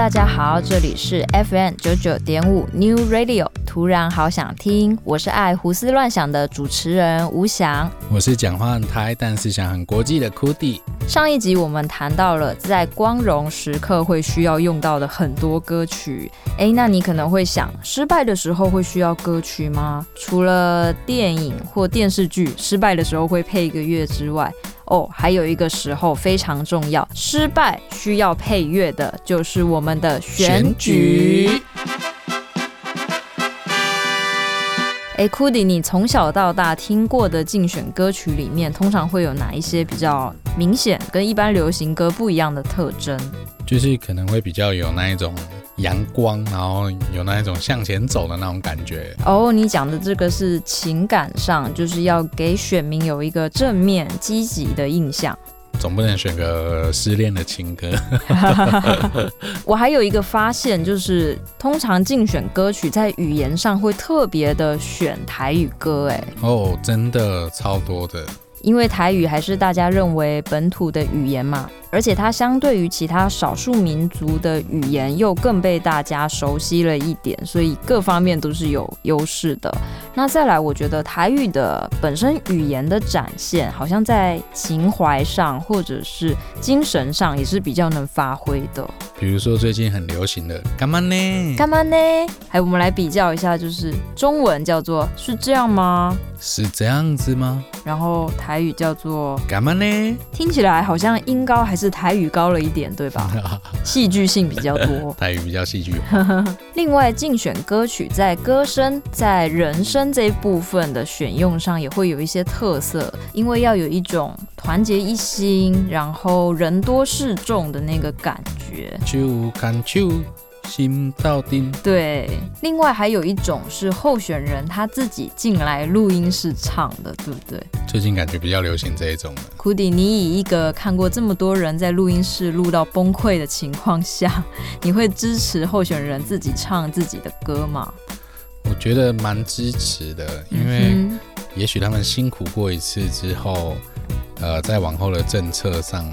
大家好，这里是 FM 九九点五 New Radio，突然好想听，我是爱胡思乱想的主持人吴翔，我是讲话很台，但是想很国际的 Cody。上一集我们谈到了在光荣时刻会需要用到的很多歌曲，诶，那你可能会想，失败的时候会需要歌曲吗？除了电影或电视剧失败的时候会配一个乐之外，哦，还有一个时候非常重要，失败需要配乐的，就是我们的选举。哎，Cudi，你从小到大听过的竞选歌曲里面，通常会有哪一些比较明显跟一般流行歌不一样的特征？就是可能会比较有那一种。阳光，然后有那一种向前走的那种感觉。哦，你讲的这个是情感上，就是要给选民有一个正面积极的印象。总不能选个失恋的情歌。我还有一个发现，就是通常竞选歌曲在语言上会特别的选台语歌。哎，哦，真的超多的。因为台语还是大家认为本土的语言嘛。而且它相对于其他少数民族的语言又更被大家熟悉了一点，所以各方面都是有优势的。那再来，我觉得台语的本身语言的展现，好像在情怀上或者是精神上也是比较能发挥的。比如说最近很流行的“干嘛呢？干嘛呢？”还有我们来比较一下，就是中文叫做“是这样吗？是这样子吗？”然后台语叫做“干嘛呢？”听起来好像音高还是。是台语高了一点，对吧？戏剧性比较多，台语比较戏剧。另外，竞选歌曲在歌声、在人声这一部分的选用上，也会有一些特色，因为要有一种团结一心，然后人多势众的那个感觉。就感就。心到定。对，另外还有一种是候选人他自己进来录音室唱的，对不对？最近感觉比较流行这一种的。Cudi，你以一个看过这么多人在录音室录到崩溃的情况下，你会支持候选人自己唱自己的歌吗？我觉得蛮支持的，因为也许他们辛苦过一次之后，呃，在往后的政策上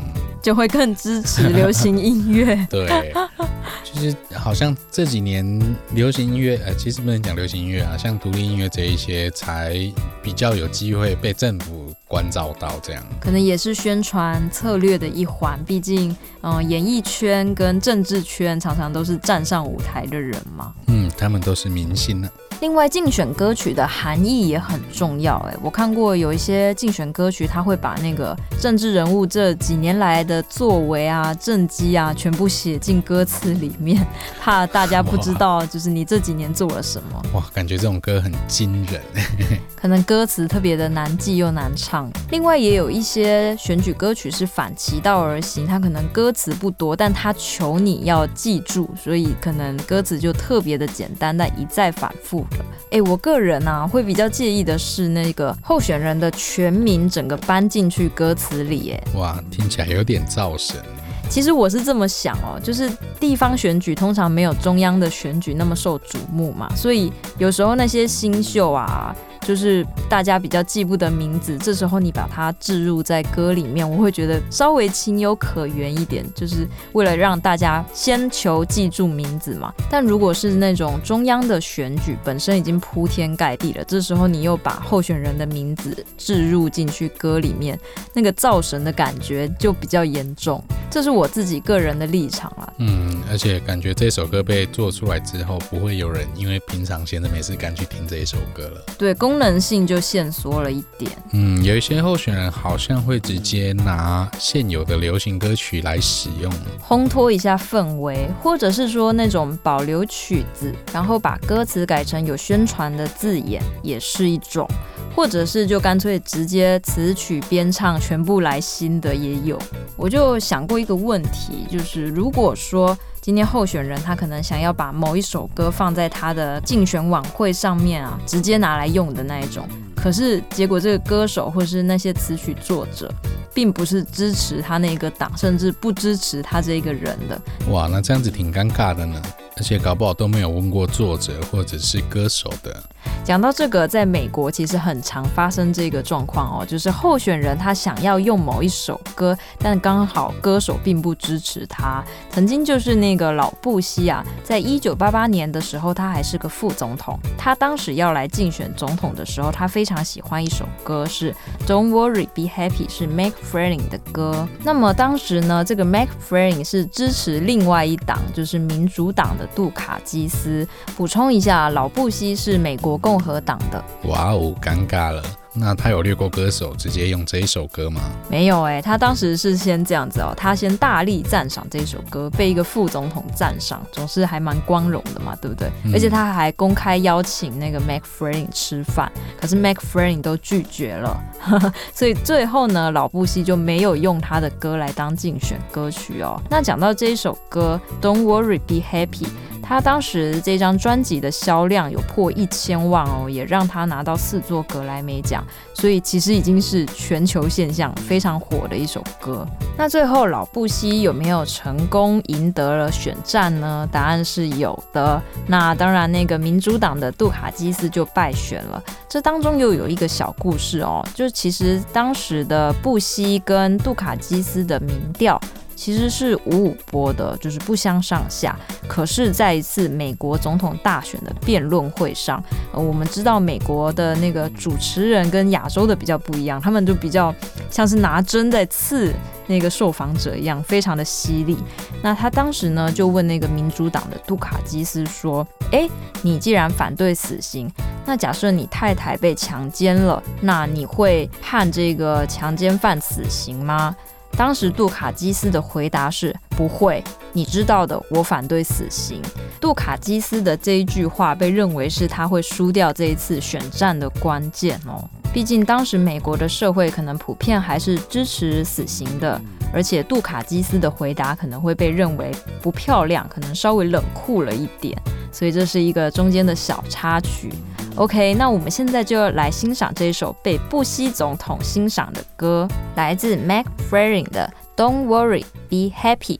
就会更支持流行音乐。对。其实好像这几年流行音乐，呃，其实不能讲流行音乐啊，像独立音乐这一些才比较有机会被政府关照到，这样可能也是宣传策略的一环。毕竟，嗯、呃，演艺圈跟政治圈常常都是站上舞台的人嘛。嗯，他们都是明星呢、啊。另外，竞选歌曲的含义也很重要。哎，我看过有一些竞选歌曲，他会把那个政治人物这几年来的作为啊、政绩啊，全部写进歌词里面，怕大家不知道，就是你这几年做了什么。哇，感觉这种歌很惊人。可能歌词特别的难记又难唱。另外，也有一些选举歌曲是反其道而行，它可能歌词不多，但它求你要记住，所以可能歌词就特别的简单，但一再反复。哎，我个人啊，会比较介意的是那个候选人的全名整个搬进去歌词里。哎，哇，听起来有点造神。其实我是这么想哦，就是地方选举通常没有中央的选举那么受瞩目嘛，所以有时候那些新秀啊。就是大家比较记不得名字，这时候你把它置入在歌里面，我会觉得稍微情有可原一点，就是为了让大家先求记住名字嘛。但如果是那种中央的选举本身已经铺天盖地了，这时候你又把候选人的名字置入进去歌里面，那个造神的感觉就比较严重。这是我自己个人的立场啦。嗯，而且感觉这首歌被做出来之后，不会有人因为平常闲着没事干去听这一首歌了。对，功能性就限缩了一点。嗯，有一些候选人好像会直接拿现有的流行歌曲来使用，烘托一下氛围，或者是说那种保留曲子，然后把歌词改成有宣传的字眼，也是一种。或者是就干脆直接词曲编唱全部来新的也有。我就想过一个问问题，就是如果说今天候选人他可能想要把某一首歌放在他的竞选晚会上面啊，直接拿来用的那一种，可是结果这个歌手或是那些词曲作者，并不是支持他那个党，甚至不支持他这一个人的。哇，那这样子挺尴尬的呢。而且搞不好都没有问过作者或者是歌手的。讲到这个，在美国其实很常发生这个状况哦，就是候选人他想要用某一首歌，但刚好歌手并不支持他。曾经就是那个老布希啊，在一九八八年的时候，他还是个副总统，他当时要来竞选总统的时候，他非常喜欢一首歌，是 Don't Worry Be Happy，是 Mac f r e l i n g 的歌。那么当时呢，这个 Mac f r e l i n g 是支持另外一党，就是民主党的。杜卡基斯，补充一下，老布希是美国共和党的。哇哦，尴尬了。那他有略过歌手，直接用这一首歌吗？没有哎、欸，他当时是先这样子哦，他先大力赞赏这首歌，被一个副总统赞赏，总是还蛮光荣的嘛，对不对？嗯、而且他还公开邀请那个 MacFarlane 吃饭，可是 MacFarlane 都拒绝了，所以最后呢，老布希就没有用他的歌来当竞选歌曲哦。那讲到这一首歌，Don't Worry Be Happy。他当时这张专辑的销量有破一千万哦，也让他拿到四座格莱美奖，所以其实已经是全球现象，非常火的一首歌。那最后老布希有没有成功赢得了选战呢？答案是有的。那当然，那个民主党的杜卡基斯就败选了。这当中又有一个小故事哦，就是其实当时的布希跟杜卡基斯的民调。其实是五五波的，就是不相上下。可是，在一次美国总统大选的辩论会上，呃，我们知道美国的那个主持人跟亚洲的比较不一样，他们就比较像是拿针在刺那个受访者一样，非常的犀利。那他当时呢，就问那个民主党的杜卡基斯说：“诶，你既然反对死刑，那假设你太太被强奸了，那你会判这个强奸犯死刑吗？”当时杜卡基斯的回答是不会，你知道的，我反对死刑。杜卡基斯的这一句话被认为是他会输掉这一次选战的关键哦。毕竟当时美国的社会可能普遍还是支持死刑的，而且杜卡基斯的回答可能会被认为不漂亮，可能稍微冷酷了一点，所以这是一个中间的小插曲。OK，那我们现在就来欣赏这一首被布希总统欣赏的歌，来自 Mac Farlane 的《Don't Worry, Be Happy》。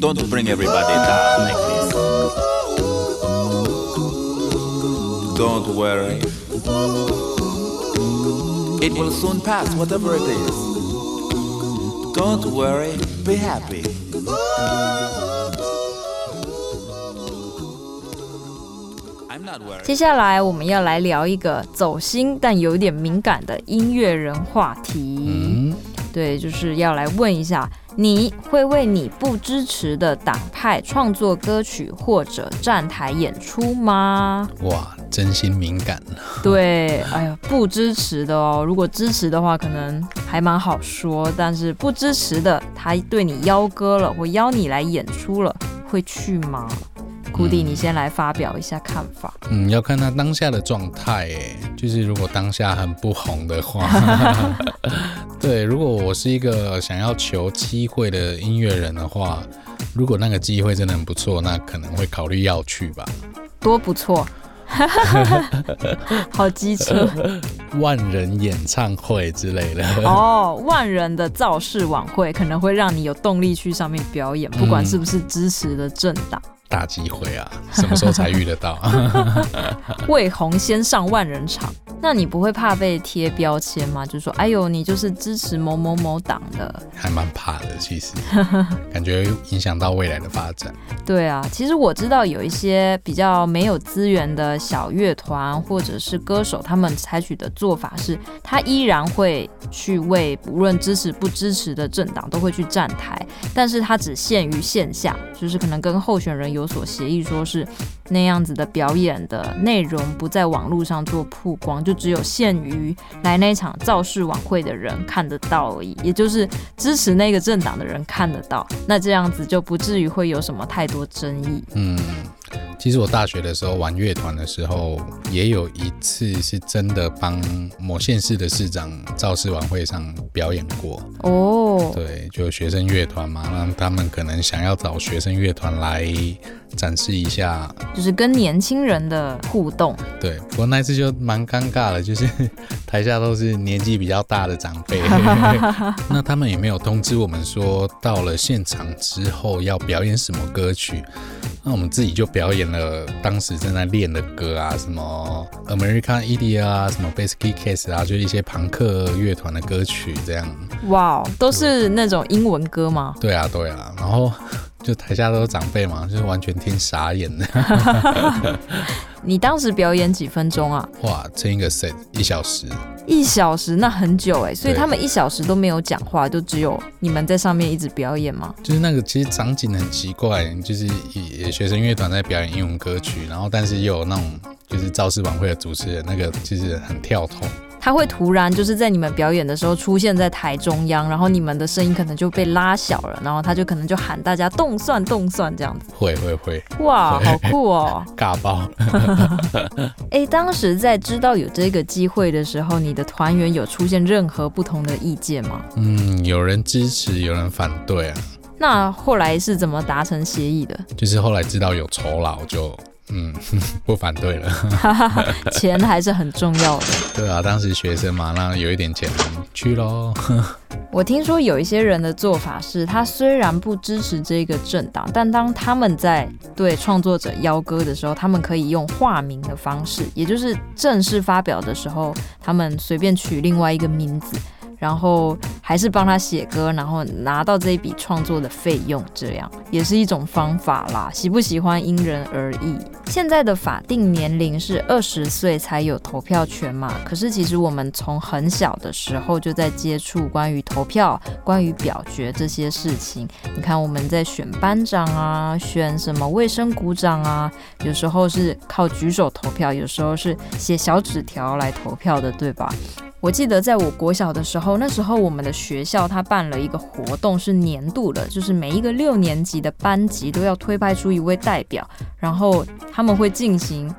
Don't bring everybody down like this. Don't worry. It will soon pass, whatever it is. Don't worry, be happy. I'm not worried. 接下来我们要来聊一个走心但有点敏感的音乐人话题。嗯，对，就是要来问一下，你会为你不支持的党派创作歌曲或者站台演出吗？哇，真心敏感。对，哎呀，不支持的哦。如果支持的话，可能还蛮好说。但是不支持的，他对你邀歌了，或邀你来演出了，会去吗？库迪，你先来发表一下看法。嗯，要看他当下的状态，哎，就是如果当下很不红的话，对，如果我是一个想要求机会的音乐人的话，如果那个机会真的很不错，那可能会考虑要去吧。多不错，好机车，万人演唱会之类的。哦，万人的造势晚会可能会让你有动力去上面表演，不管是不是支持的政党。大机会啊，什么时候才遇得到？为红先上万人场，那你不会怕被贴标签吗？就说，哎呦，你就是支持某某某党的，还蛮怕的。其实，感觉影响到未来的发展。对啊，其实我知道有一些比较没有资源的小乐团或者是歌手，他们采取的做法是，他依然会去为无论支持不支持的政党都会去站台，但是他只限于线下，就是可能跟候选人有所协议，说是那样子的表演的内容不在网络上做曝光，就只有限于来那场造势晚会的人看得到而已，也就是支持那个政党的人看得到，那这样子就不至于会有什么太多争议。嗯。其实我大学的时候玩乐团的时候，也有一次是真的帮某县市的市长造势晚会上表演过。哦，对，就学生乐团嘛，让他们可能想要找学生乐团来展示一下，就是跟年轻人的互动。对，不过那次就蛮尴尬的，就是 台下都是年纪比较大的长辈，那他们也没有通知我们说到了现场之后要表演什么歌曲。那我们自己就表演了当时正在练的歌啊，什么 American Idiot 啊，什么 Basket Case 啊，就是一些朋克乐团的歌曲这样。哇，都是那种英文歌吗？对啊，对啊。然后就台下都是长辈嘛，就是完全听傻眼的。你当时表演几分钟啊？哇，这一个 set 一小时。一小时那很久哎，所以他们一小时都没有讲话，就只有你们在上面一直表演吗？就是那个其实场景很奇怪，就是也学生乐团在表演英文歌曲，然后但是又有那种就是造势晚会的主持人，那个就是很跳脱。他会突然就是在你们表演的时候出现在台中央，然后你们的声音可能就被拉小了，然后他就可能就喊大家动算动算这样子。会会会，哇，好酷哦！尬爆。哎，当时在知道有这个机会的时候，你的团员有出现任何不同的意见吗？嗯，有人支持，有人反对啊。那后来是怎么达成协议的？就是后来知道有酬劳就。嗯，不反对了。钱还是很重要的。对啊，当时学生嘛，那有一点钱去喽。我听说有一些人的做法是，他虽然不支持这个政党，但当他们在对创作者邀歌的时候，他们可以用化名的方式，也就是正式发表的时候，他们随便取另外一个名字。然后还是帮他写歌，然后拿到这一笔创作的费用，这样也是一种方法啦。喜不喜欢因人而异。现在的法定年龄是二十岁才有投票权嘛？可是其实我们从很小的时候就在接触关于投票、关于表决这些事情。你看我们在选班长啊，选什么卫生股长啊，有时候是靠举手投票，有时候是写小纸条来投票的，对吧？我记得在我国小的时候，那时候我们的学校他办了一个活动，是年度的，就是每一个六年级的班级都要推派出一位代表，然后他们会进行。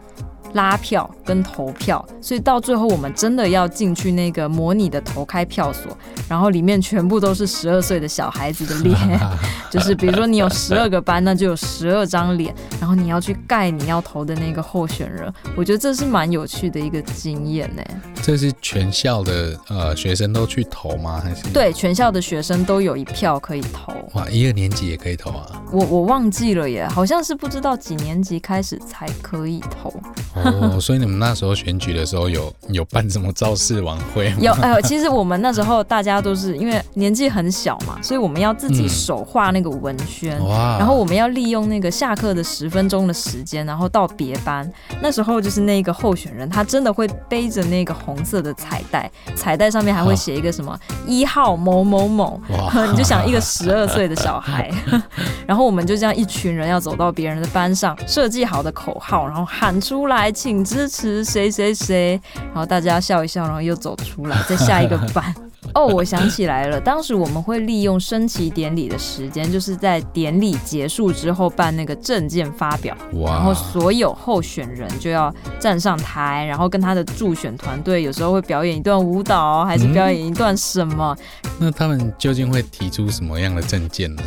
拉票跟投票，所以到最后我们真的要进去那个模拟的投开票所，然后里面全部都是十二岁的小孩子的脸，就是比如说你有十二个班，那就有十二张脸，然后你要去盖你要投的那个候选人。我觉得这是蛮有趣的一个经验呢。这是全校的呃学生都去投吗？还是？对，全校的学生都有一票可以投。哇，一二年级也可以投啊？我我忘记了耶，好像是不知道几年级开始才可以投。哦，所以你们那时候选举的时候有有办什么造势晚会吗？有，呃，其实我们那时候大家都是因为年纪很小嘛，所以我们要自己手画那个文宣，嗯，哇，然后我们要利用那个下课的十分钟的时间，然后到别班。那时候就是那个候选人，他真的会背着那个红色的彩带，彩带上面还会写一个什么一号某某某，哇，你就想一个十二岁的小孩，然后我们就这样一群人要走到别人的班上，设计好的口号，然后喊出来。请支持谁谁谁，然后大家笑一笑，然后又走出来，再下一个班。哦，我想起来了，当时我们会利用升旗典礼的时间，就是在典礼结束之后办那个证件发表，然后所有候选人就要站上台，然后跟他的助选团队有时候会表演一段舞蹈，还是表演一段什么？嗯，那他们究竟会提出什么样的证件呢？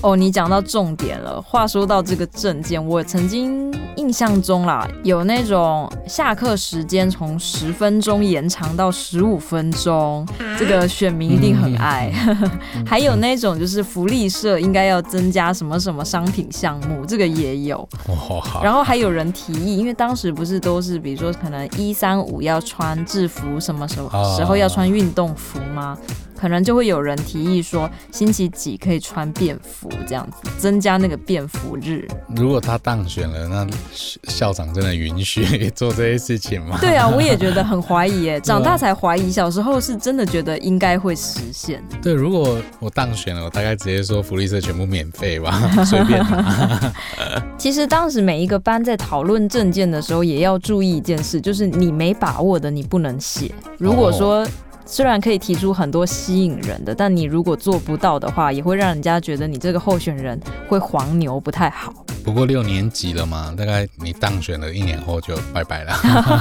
哦，你讲到重点了。话说到这个证件，我曾经印象中啦，有那种下课时间从十分钟延长到十五分钟，这个选民一定很爱。嗯、还有那种就是福利社应该要增加什么什么商品项目，这个也有。哦、然后还有人提议，因为当时不是都是比如说可能一三五要穿制服，什么什么时候要穿运动服吗？可能就会有人提议说，星期几可以穿便服这样子，增加那个便服日。如果他当选了，那校长真的允许做这些事情吗？对啊，我也觉得很怀疑耶。长大才怀疑，小时候是真的觉得应该会实现。对，如果我当选了，我大概直接说福利社全部免费吧，随便。其实当时每一个班在讨论证件的时候，也要注意一件事，就是你没把握的，你不能写。如果说。虽然可以提出很多吸引人的，但你如果做不到的话，也会让人家觉得你这个候选人会黄牛，不太好。不过六年级了嘛，大概你当选了一年后就拜拜了。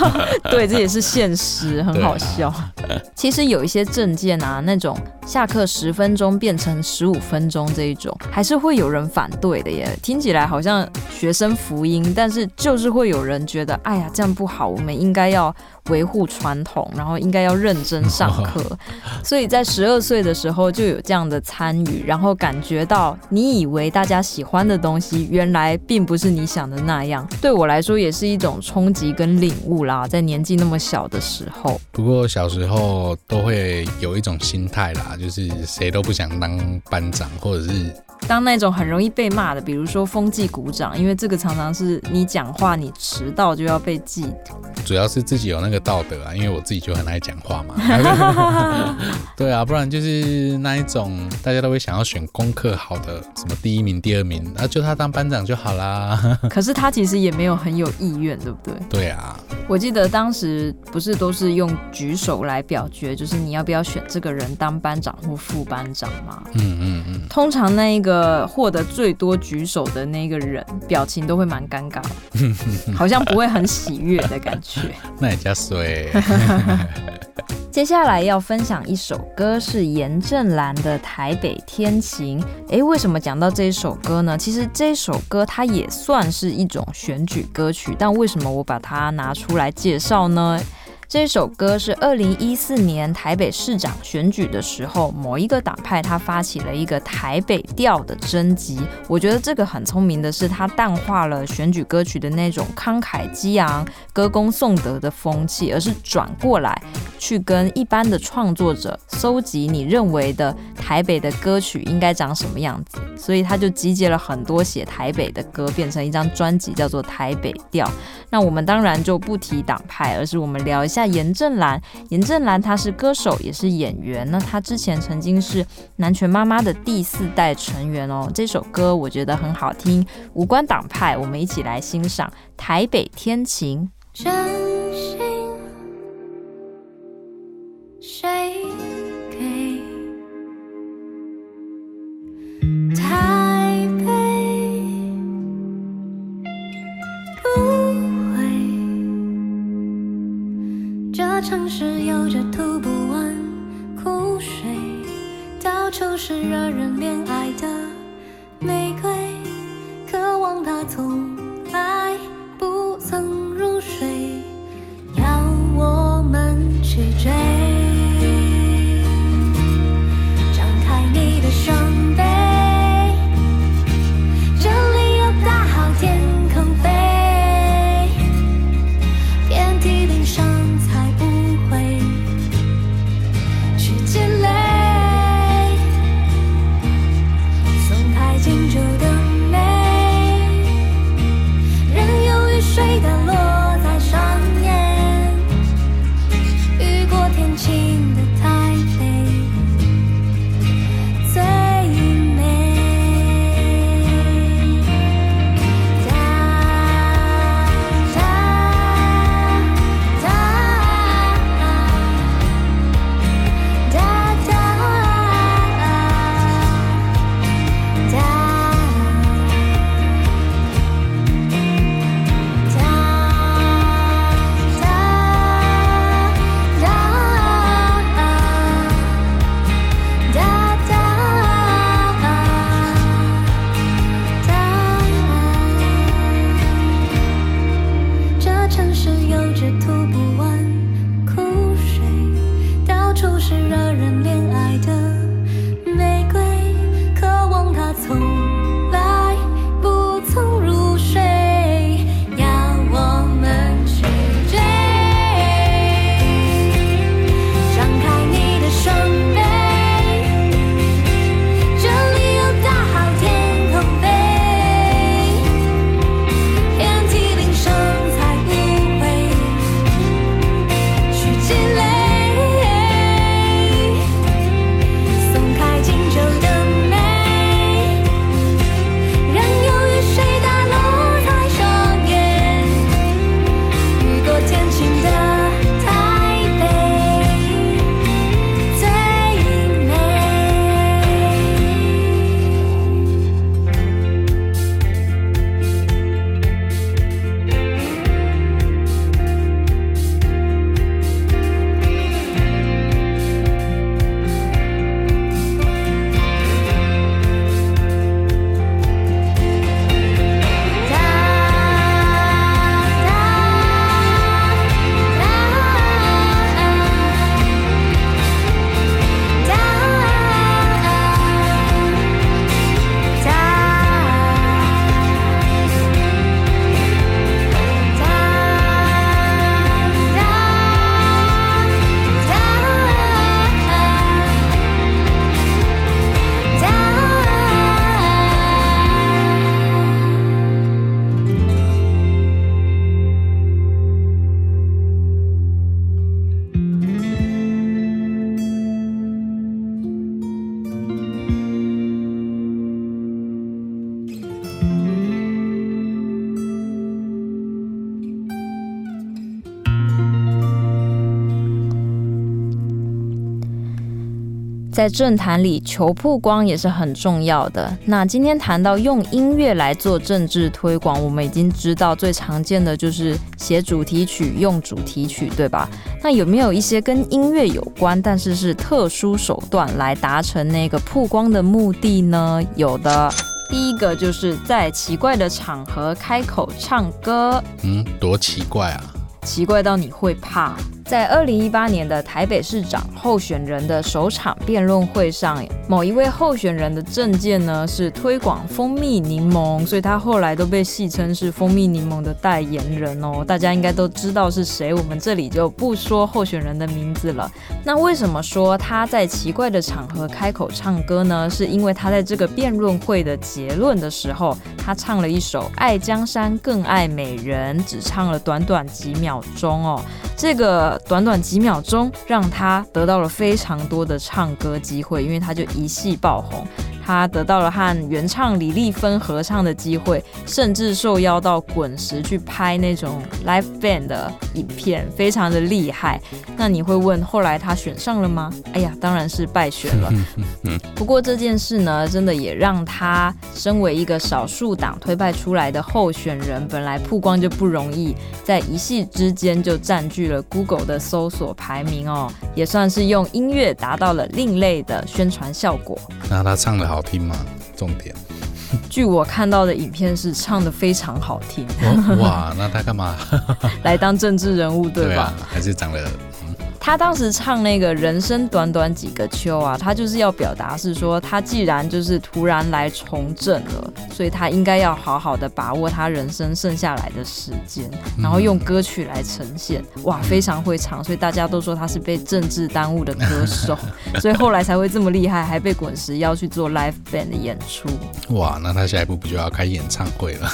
对，这也是现实，很好笑。啊、其实有一些证件啊，那种下课十分钟变成十五分钟这一种，还是会有人反对的耶。听起来好像学生福音，但是就是会有人觉得，哎呀，这样不好，我们应该要。维护传统，然后应该要认真上课，所以在十二岁的时候就有这样的参与，然后感觉到你以为大家喜欢的东西，原来并不是你想的那样。对我来说，也是一种冲击跟领悟啦。在年纪那么小的时候，不过小时候都会有一种心态啦，就是谁都不想当班长，或者是。当那种很容易被骂的，比如说风纪鼓掌，因为这个常常是你讲话你迟到就要被记。主要是自己有那个道德啊，因为我自己就很爱讲话嘛。对啊，不然就是那一种大家都会想要选功课好的，什么第一名、第二名，啊，就他当班长就好啦。可是他其实也没有很有意愿，对不对？对啊。我记得当时不是都是用举手来表决，就是你要不要选这个人当班长或副班长吗？嗯嗯嗯。通常那一个获得最多举手的那个人，表情都会蛮尴尬的，好像不会很喜悦的感觉。那也加衰。接下来还要分享一首歌，是严正岚的《台北天晴》。诶，为什么讲到这一首歌呢？其实这首歌它也算是一种选举歌曲，但为什么我把它拿出来介绍呢？这首歌是二零一四年台北市长选举的时候，某一个党派他发起了一个台北调的征集。我觉得这个很聪明的是，他淡化了选举歌曲的那种慷慨激昂、歌功颂德的风气，而是转过来去跟一般的创作者搜集你认为的台北的歌曲应该长什么样子。所以他就集结了很多写台北的歌，变成一张专辑，叫做《台北调》。那我们当然就不提党派，而是我们聊一下。下严正兰，严正兰她是歌手也是演员，那她之前曾经是南拳妈妈的第四代成员哦。这首歌我觉得很好听，无关党派，我们一起来欣赏《台北天晴》。真心谁是惹人怜爱。在政坛里，求曝光也是很重要的。那今天谈到用音乐来做政治推广，我们已经知道最常见的就是写主题曲、用主题曲，对吧？那有没有一些跟音乐有关，但是是特殊手段来达成那个曝光的目的呢？有的，第一个就是在奇怪的场合开口唱歌。嗯，多奇怪啊！奇怪到你会怕。在二零一八年的台北市长候选人的首场辩论会上，某一位候选人的政见呢是推广蜂蜜柠檬，所以他后来都被戏称是蜂蜜柠檬的代言人哦。大家应该都知道是谁，我们这里就不说候选人的名字了。那为什么说他在奇怪的场合开口唱歌呢？是因为他在这个辩论会的结论的时候，他唱了一首《爱江山更爱美人》，只唱了短短几秒钟哦。这个短短几秒钟，让他得到了非常多的唱歌机会，因为他就一戏爆红。他得到了和原唱李丽芬合唱的机会，甚至受邀到滚石去拍那种 live band 的影片，非常的厉害。那你会问，后来他选上了吗？哎呀，当然是败选了。不过这件事呢，真的也让他身为一个少数党推派出来的候选人，本来曝光就不容易，在一夕之间就占据了 Google 的搜索排名哦，也算是用音乐达到了另类的宣传效果。那他唱的好。好听吗？重点。据我看到的影片是唱的非常好听。哇，那他干嘛？来当政治人物对吧？对啊，还是长得。他当时唱那个人生短短几个秋啊，他就是要表达是说，他既然就是突然来从政了，所以他应该要好好的把握他人生剩下来的时间，然后用歌曲来呈现。哇，非常会唱，所以大家都说他是被政治耽误的歌手，所以后来才会这么厉害，还被滚石邀去做 live band 的演出。哇，那他下一步不就要开演唱会了？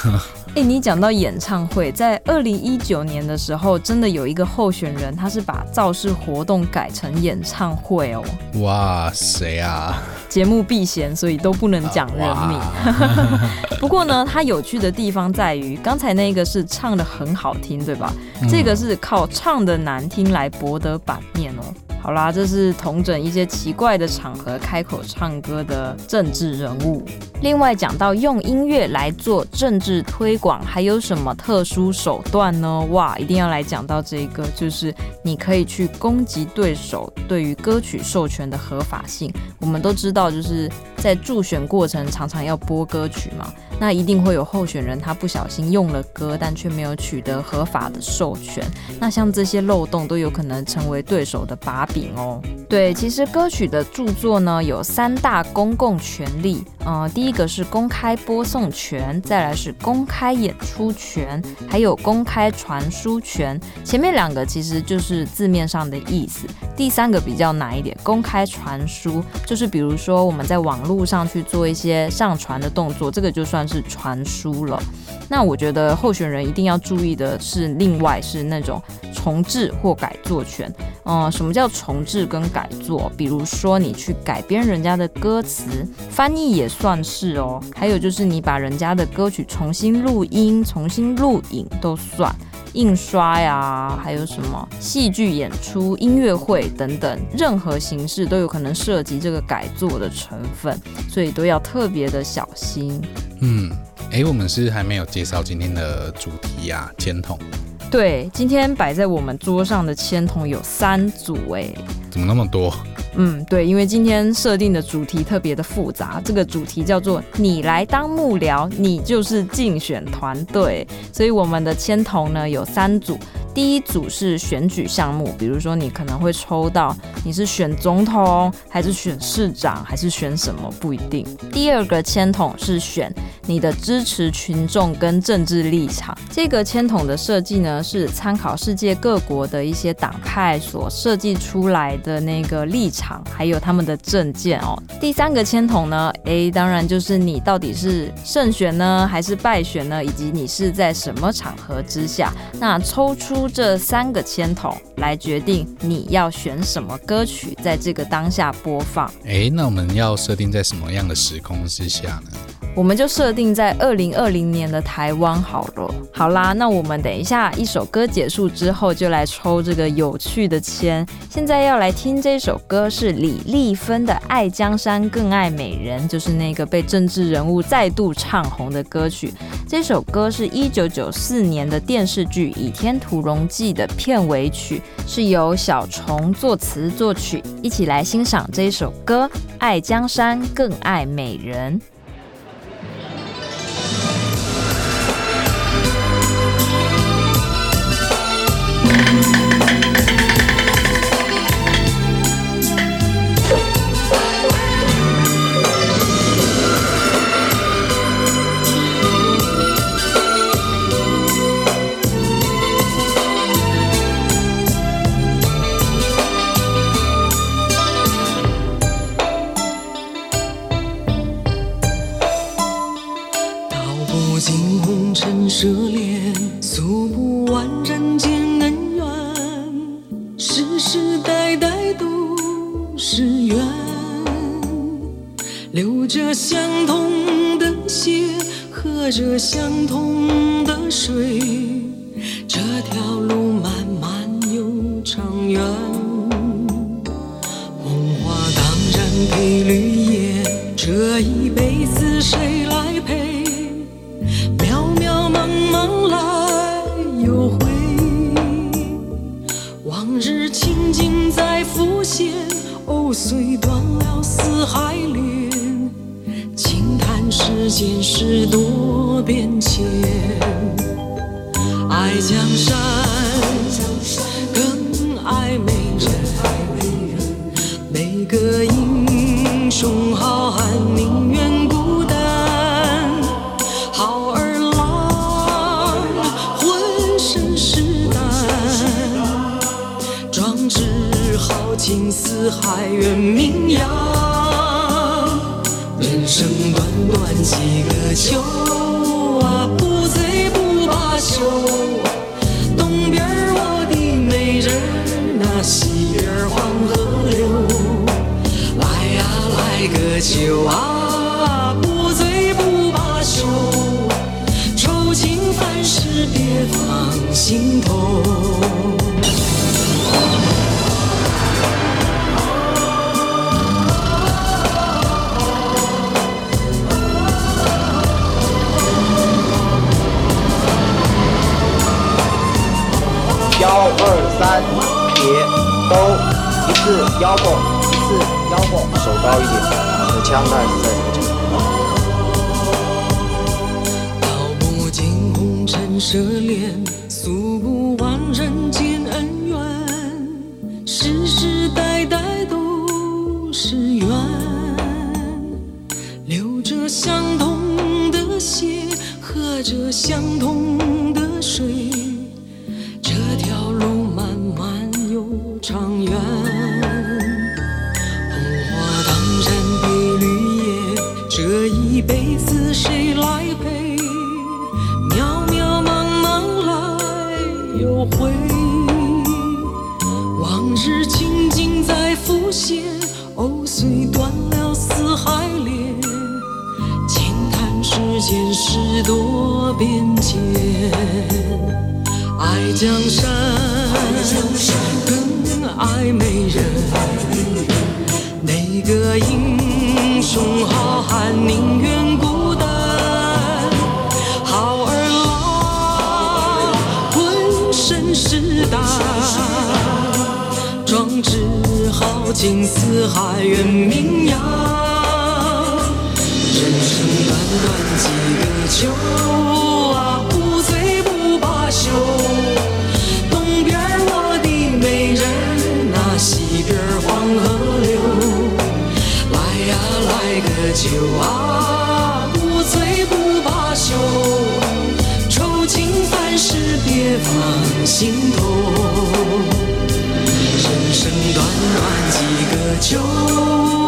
哎、欸，你讲到演唱会，在二零一九年的时候，真的有一个候选人，他是把造势活动改成演唱会哦。哇，谁啊？节目避嫌，所以都不能讲人名。不过呢，他有趣的地方在于，刚才那个是唱的很好听，对吧？嗯、这个是靠唱的难听来博得版面哦。好啦，这是同整一些奇怪的场合开口唱歌的政治人物。另外讲到用音乐来做政治推广，还有什么特殊手段呢？哇，一定要来讲到这个，就是你可以去攻击对手对于歌曲授权的合法性。我们都知道，就是在助选过程常常要播歌曲嘛。那一定会有候选人，他不小心用了歌，但却没有取得合法的授权。那像这些漏洞都有可能成为对手的把柄哦。对，其实歌曲的著作呢，有三大公共权利。呃，第一个是公开播送权，再来是公开演出权，还有公开传输权。前面两个其实就是字面上的意思，第三个比较难一点。公开传输就是比如说我们在网络上去做一些上传的动作，这个就算。是传输了，那我觉得候选人一定要注意的是，另外是那种重制或改作权。嗯、什么叫重制跟改作？比如说你去改编人家的歌词，翻译也算是哦。还有就是你把人家的歌曲重新录音、重新录影都算。印刷呀，还有什么戏剧演出、音乐会等等，任何形式都有可能涉及这个改作的成分，所以都要特别的小心。嗯，哎，我们是还没有介绍今天的主题呀，签筒。对，今天摆在我们桌上的签筒有三组，哎，怎么那么多？嗯，对，因为今天设定的主题特别的复杂，这个主题叫做“你来当幕僚，你就是竞选团队”，所以我们的签筒呢有三组。第一组是选举项目，比如说你可能会抽到你是选总统还是选市长还是选什么，不一定。第二个签筒是选你的支持群众跟政治立场。这个签筒的设计呢是参考世界各国的一些党派所设计出来的那个立场，还有他们的政见哦。第三个签筒呢，诶，当然就是你到底是胜选呢还是败选呢，以及你是在什么场合之下，那抽出。这三个签筒来决定你要选什么歌曲，在这个当下播放。诶，那我们要设定在什么样的时空之下呢？我们就设定在二零二零年的台湾好了。好啦，那我们等一下一首歌结束之后，就来抽这个有趣的签。现在要来听这首歌是李丽芬的《爱江山更爱美人》，就是那个被政治人物再度唱红的歌曲。这首歌是一九九四年的电视剧《倚天屠龙记》的片尾曲，是由小虫作词作曲。一起来欣赏这首歌《爱江山更爱美人》。只愿流着相同的血，喝着相同的水，这条。藕虽断了丝还连。世间事多变迁，爱江山更爱美人。每个英雄四海远名扬。人生短短几个秋啊，不醉不罢休。东边我的美人儿，那西边黄河流。来呀来个酒啊，不醉不罢休。愁情烦事别放心头。三，别都一次腰部，一次腰部，手高一点，你的枪带是在什么？道不尽红尘奢恋，诉不完人间恩怨，世世代代都是缘，流着相同的血，喝着相同的水。长远红花当然配绿叶这一辈子谁来陪渺渺茫茫来又回。往日情景再浮现藕虽断了丝还连轻叹世间事多变迁。爱江山。爱美人，哪个英雄好汉宁愿孤单？好儿郎浑身是胆，壮志豪情四海远名扬。心痛。人生短短几个秋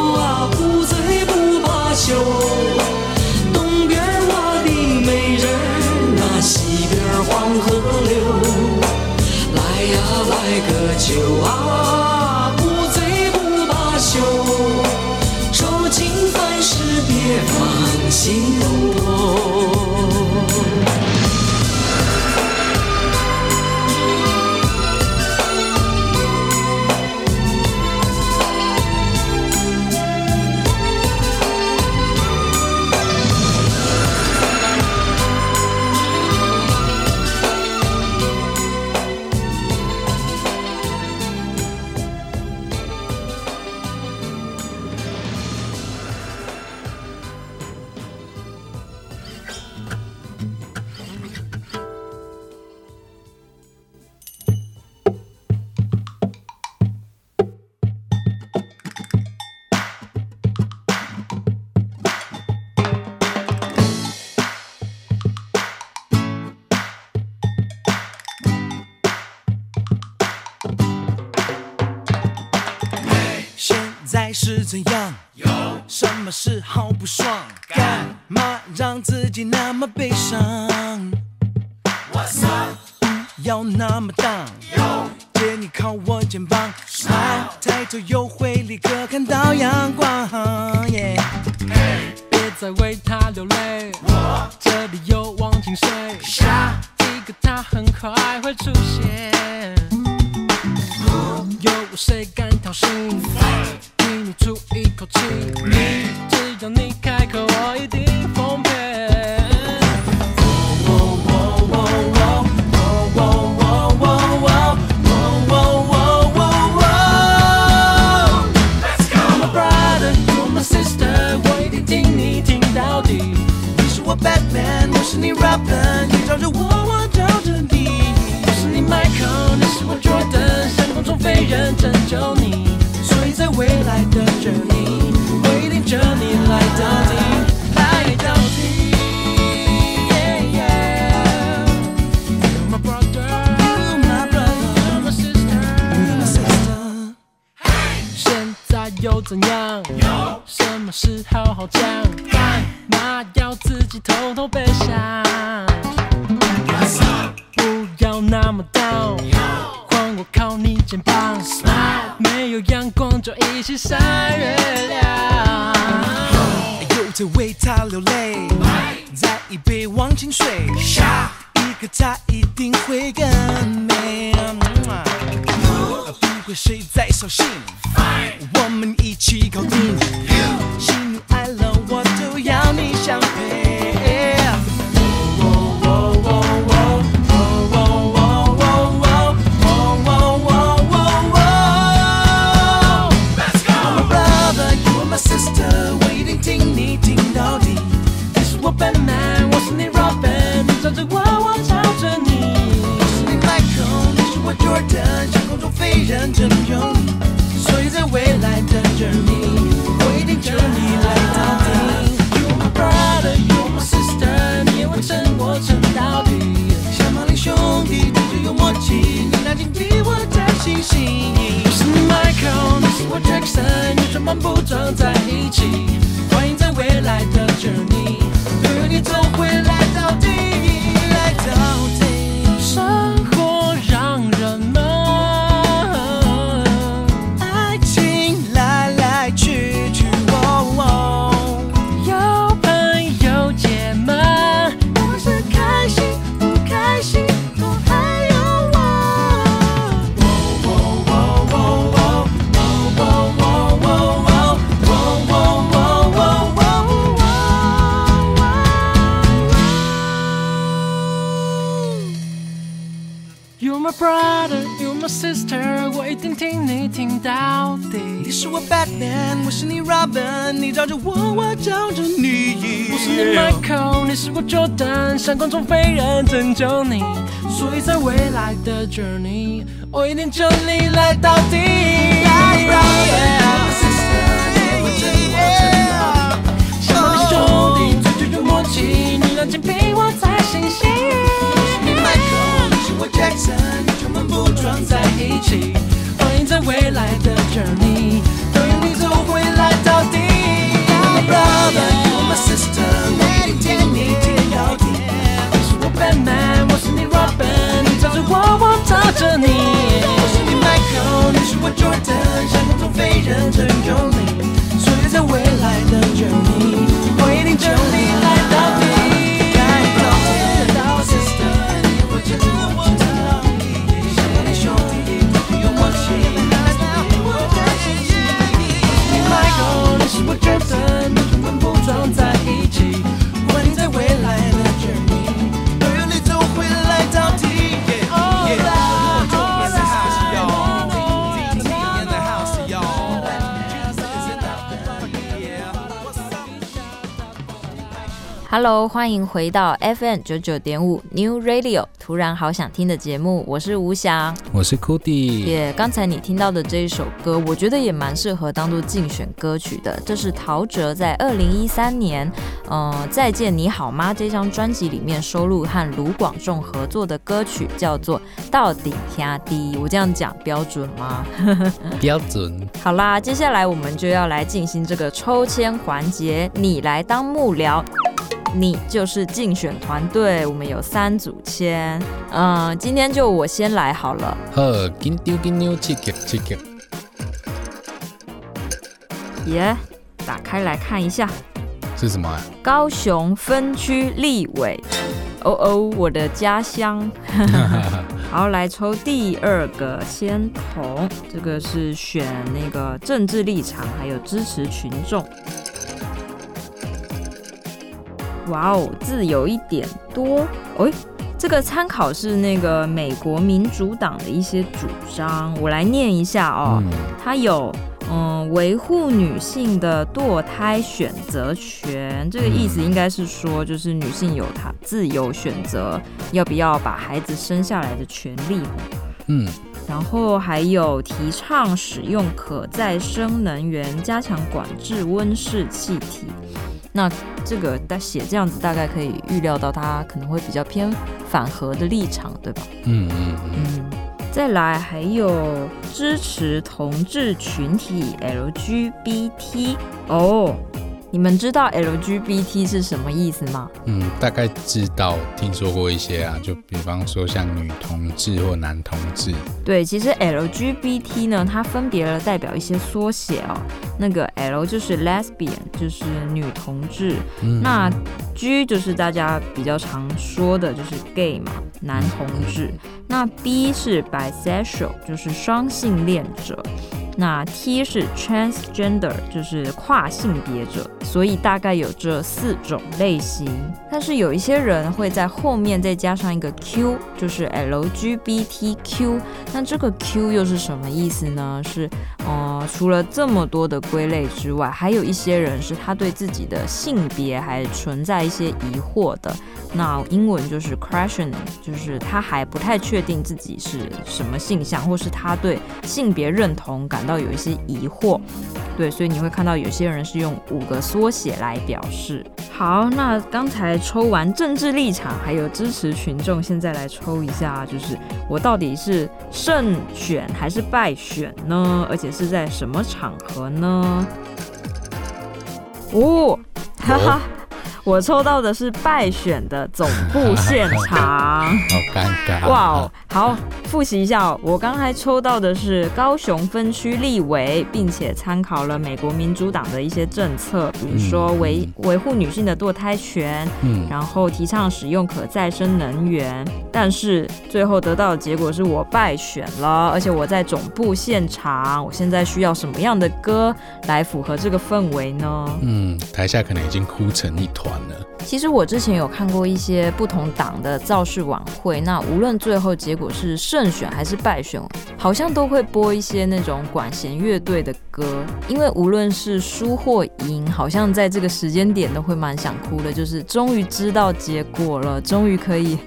肩膀，Smile，抬头又会立刻看到阳光。Yeah。别再为着我，我找着你。我是你 Michael，你是我 Jordan，像空中飞人拯救你。所以在未来的 journey，我一定着你来到底，来到底。Yeah, yeah. You're my brother, you're my brother, you're my sister, you're my sister. Hey! 现在又怎样？有什么事好好讲？找着我，我找着你。我是你 Michael，你是我 Jordan，像空中飞人拯救你。所以在未来的 journey，我一定着你来到底。来到底。像马林兄弟，对酒有默契，你让肩并我才信心。你 Michael，你是我 Jackson，全部不装在一起。欢迎在未来的 journey。Brother, you're my sister，每一定舔你舔到底。你是我 Batman，我是你 Robin，你找着我，我找着你。我是你 Michael，你是我 Jordan，像空中飞人拯救你。所以在未来的 journey，我一定着你来到 Hello，欢迎回到 FM 九九点五 New Radio，突然好想听的节目，我是吴翔，我是 Cody。耶，刚才你听到的这一首歌，我觉得也蛮适合当做竞选歌曲的。这是陶喆在二零一三年，呃，《再见你好吗》这张专辑里面收录和卢广仲合作的歌曲，叫做《到底兄弟》。我这样讲标准吗？标准。好啦，接下来我们就要来进行这个抽签环节，你来当幕僚。你就是竞选团队，我们有三组签，嗯、呃，今天就我先来好了。呵，紧丢紧丢，刺激刺激。耶，打开来看一下。是什么啊？高雄分区立委。哦哦，我的家乡。好，来抽第二个先筒，这个是选那个政治立场，还有支持群众。哇哦，字有一点多。哎，这个参考是那个美国民主党的一些主张，我来念一下哦。嗯、它有嗯，维护女性的堕胎选择权，这个意思应该是说，就是女性有她自由选择要不要把孩子生下来的权利。嗯，然后还有提倡使用可再生能源，加强管制温室气体。那这个大写这样子，大概可以预料到他可能会比较偏反核的立场，对吧？嗯嗯嗯。嗯，再来还有支持同志群体 LGBT 哦。你们知道 LGBT 是什么意思吗？嗯，大概知道，听说过一些啊，就比方说像女同志或男同志。对，其实 LGBT 呢，它分别了代表一些缩写哦。那个 L 就是 lesbian，就是女同志。嗯、那 G 就是大家比较常说的，就是 gay 嘛，男同志。嗯、那 B 是 bisexual，就是双性恋者。那 T 是 transgender，就是跨性别者，所以大概有这四种类型。但是有一些人会在后面再加上一个 Q，就是 LGBTQ。那这个 Q 又是什么意思呢？是，呃，除了这么多的归类之外，还有一些人是他对自己的性别还存在一些疑惑的。那英文就是 questioning，就是他还不太确定自己是什么性向，或是他对性别认同感到有一些疑惑。对，所以你会看到有些人是用五个缩写来表示。好，那刚才抽完政治立场，还有支持群众，现在来抽一下，就是我到底是胜选还是败选呢？而且是在什么场合呢？哦，哈哈。我抽到的是败选的总部现场，好尴尬。哇哦，好，复习一下哦。我刚才抽到的是高雄分区立委，并且参考了美国民主党的一些政策，比如说维维护女性的堕胎权，嗯，然后提倡使用可再生能源。但是最后得到的结果是我败选了，而且我在总部现场。我现在需要什么样的歌来符合这个氛围呢？嗯，台下可能已经哭成一团。其实我之前有看过一些不同党的造势晚会，那无论最后结果是胜选还是败选，好像都会播一些那种管弦乐队的歌，因为无论是输或赢，好像在这个时间点都会蛮想哭的，就是终于知道结果了，终于可以，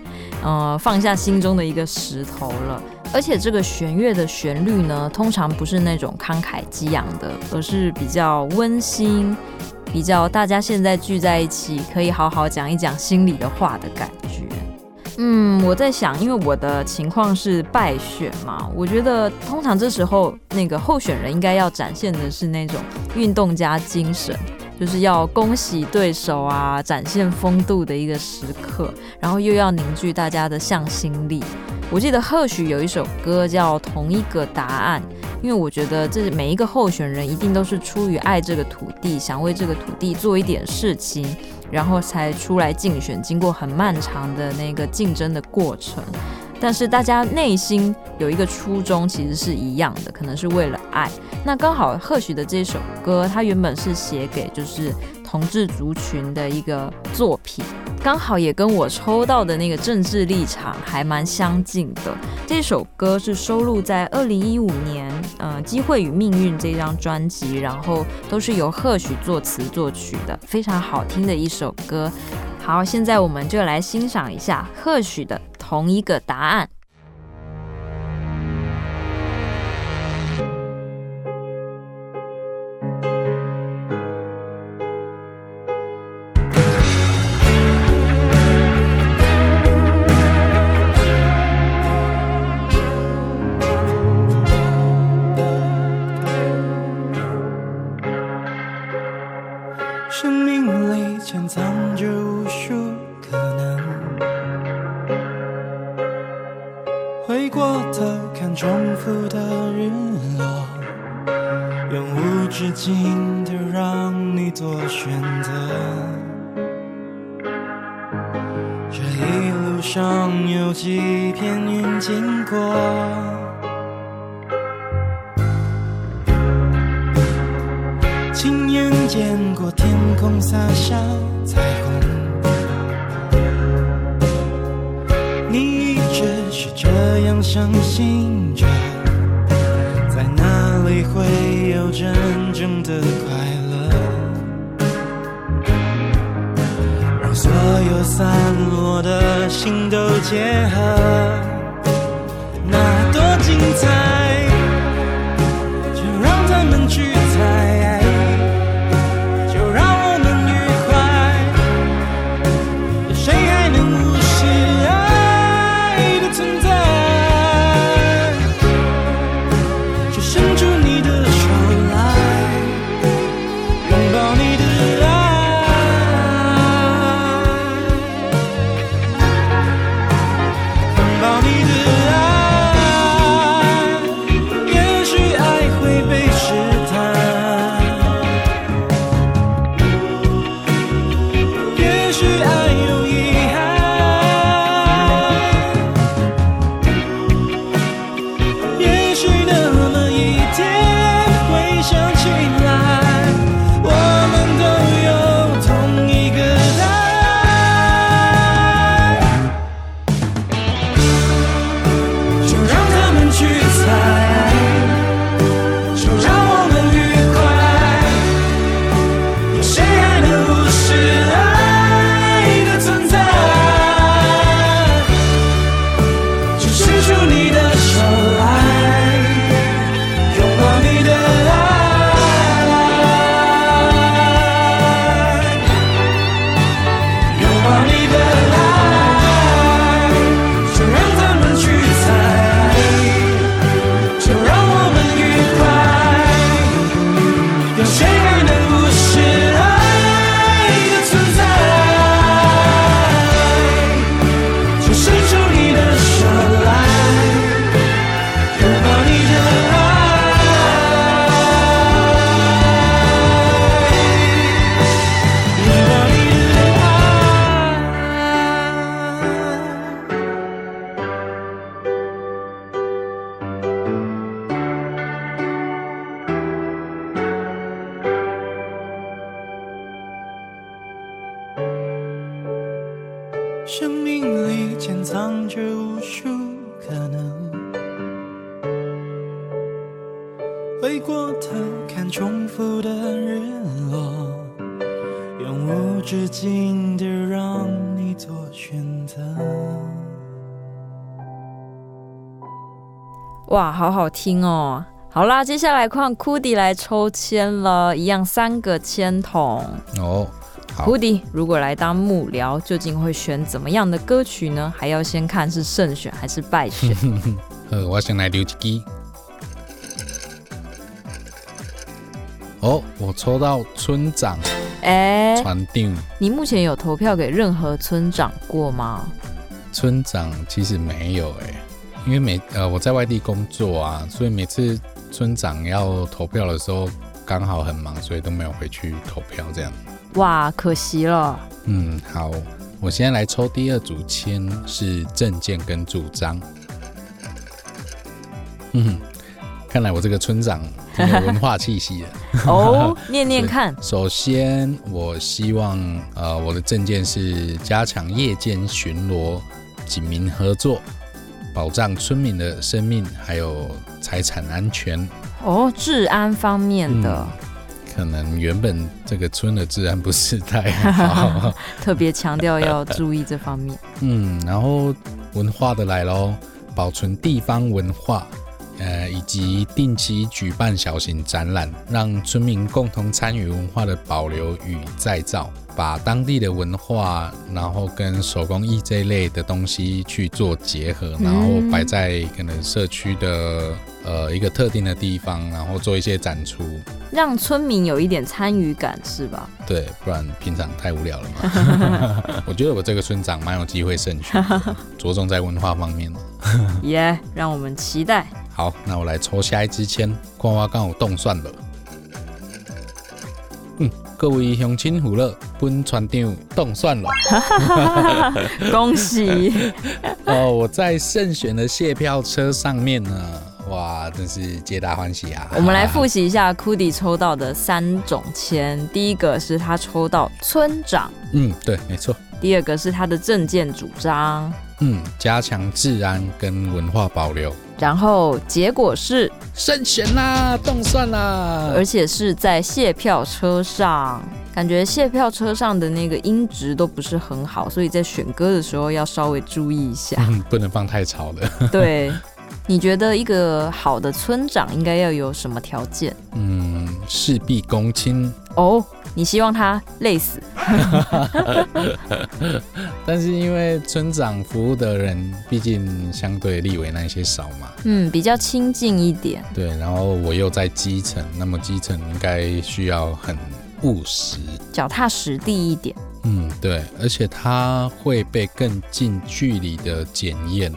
呃，放下心中的一个石头了。而且这个弦乐的旋律呢，通常不是那种慷慨激昂的，而是比较温馨。比较大家现在聚在一起，可以好好讲一讲心里的话的感觉。嗯，我在想，因为我的情况是败选嘛，我觉得通常这时候那个候选人应该要展现的是那种运动家精神，就是要恭喜对手啊，展现风度的一个时刻，然后又要凝聚大家的向心力。我记得或许有一首歌叫《同一个答案》。因为我觉得，这每一个候选人一定都是出于爱这个土地，想为这个土地做一点事情，然后才出来竞选，经过很漫长的那个竞争的过程。但是大家内心有一个初衷，其实是一样的，可能是为了爱。那刚好贺许的这首歌，它原本是写给就是同志族群的一个作品。刚好也跟我抽到的那个政治立场还蛮相近的。这首歌是收录在二零一五年，嗯、呃，《机会与命运》这张专辑，然后都是由贺许作词作曲的，非常好听的一首歌。好，现在我们就来欣赏一下贺许的同一个答案。生命里潜藏着无数可能，回过头看重复的日落，永无止境的让你做选择。哇，好好听哦！好啦，接下来换 Cudi 来抽签了，一样三个签筒哦。Cudi 如果来当幕僚，究竟会选怎么样的歌曲呢？还要先看是胜选还是败选。呃，我先来留一支。哦，我抽到村长。哎、欸，船定，你目前有投票给任何村长过吗？村长其实没有哎、欸。因为每呃我在外地工作啊，所以每次村长要投票的时候刚好很忙，所以都没有回去投票这样。哇，可惜了。嗯，好，我现在来抽第二组签，是证件跟主张。嗯，看来我这个村长挺有文化气息的。哦，念念看。首先，我希望呃我的证件是加强夜间巡逻，警民合作。保障村民的生命还有财产安全哦，治安方面的、嗯，可能原本这个村的治安不是太好，特别强调要注意这方面。嗯，然后文化的来喽，保存地方文化，呃，以及定期举办小型展览，让村民共同参与文化的保留与再造。把当地的文化，然后跟手工艺这一类的东西去做结合，然后摆在可能社区的呃一个特定的地方，然后做一些展出，让村民有一点参与感，是吧？对，不然平常太无聊了嘛。我觉得我这个村长蛮有机会胜选，着重在文化方面。耶，yeah, 让我们期待。好，那我来抽下一支签，瓜瓜刚好动算了。各位乡亲父老，本船长冻蒜了，恭喜！哦，我在胜选的谢票车上面呢，哇，真是皆大欢喜啊！我们来复习一下 Cudi 抽到的三种签，第一个是他抽到村长，嗯，对，没错。第二个是他的政见主张，嗯，加强治安跟文化保留。然后结果是胜选啦，冻算啦，而且是在卸票车上，感觉卸票车上的那个音质都不是很好，所以在选歌的时候要稍微注意一下，嗯，不能放太吵了。对，你觉得一个好的村长应该要有什么条件？嗯，事必躬亲。哦。你希望他累死，但是因为村长服务的人毕竟相对立委那些少嘛，嗯，比较亲近一点。对，然后我又在基层，那么基层应该需要很务实、脚踏实地一点。嗯，对，而且他会被更近距离的检验，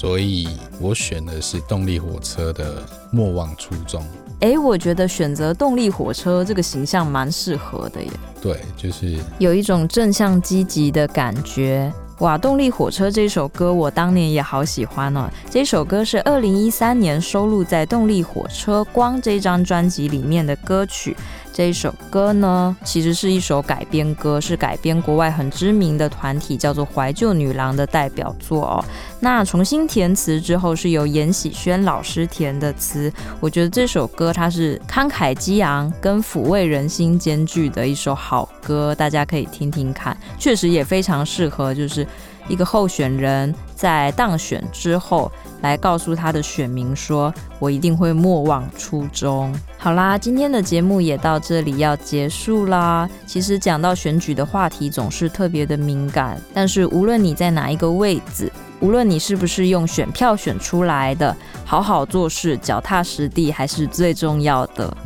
所以我选的是动力火车的莫忘初衷。哎，我觉得选择动力火车这个形象蛮适合的耶。对，就是有一种正向积极的感觉。哇，动力火车这首歌我当年也好喜欢哦。这首歌是二零一三年收录在《动力火车光》这张专辑里面的歌曲。这一首歌呢，其实是一首改编歌，是改编国外很知名的团体叫做怀旧女郎的代表作哦。那重新填词之后，是由严喜轩老师填的词。我觉得这首歌它是慷慨激昂跟抚慰人心兼具的一首好歌，大家可以听听看。确实也非常适合，就是一个候选人在当选之后。来告诉他的选民说：“我一定会莫忘初衷。”好啦，今天的节目也到这里要结束啦。其实讲到选举的话题，总是特别的敏感。但是无论你在哪一个位置，无论你是不是用选票选出来的，好好做事，脚踏实地还是最重要的。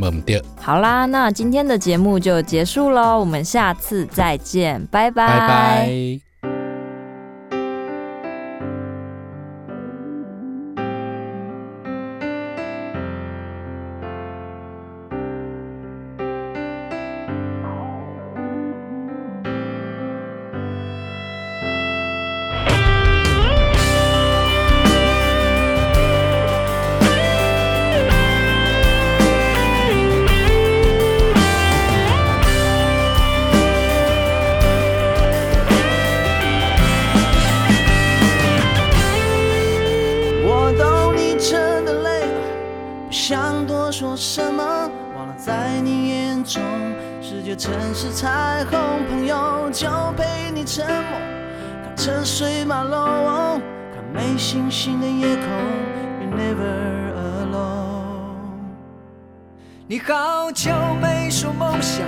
好啦，那今天的节目就结束喽，我们下次再见，拜拜。拜拜。的夜空，be never alone 你好久没说梦想，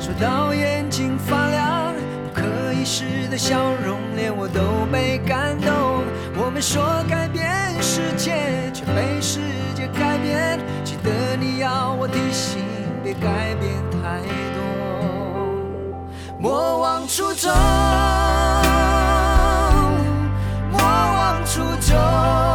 说到眼睛发亮，不可一世的笑容，连我都被感动。我们说改变世界，却被世界改变。记得你要我提醒，别改变太多，莫忘初衷，忘初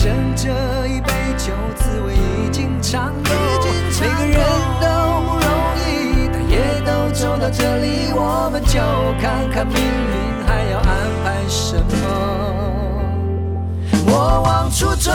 生这一杯酒，滋味已经尝够。每个人都不容易，但也都走到这里，我们就看看命运还要安排什么。莫忘初衷。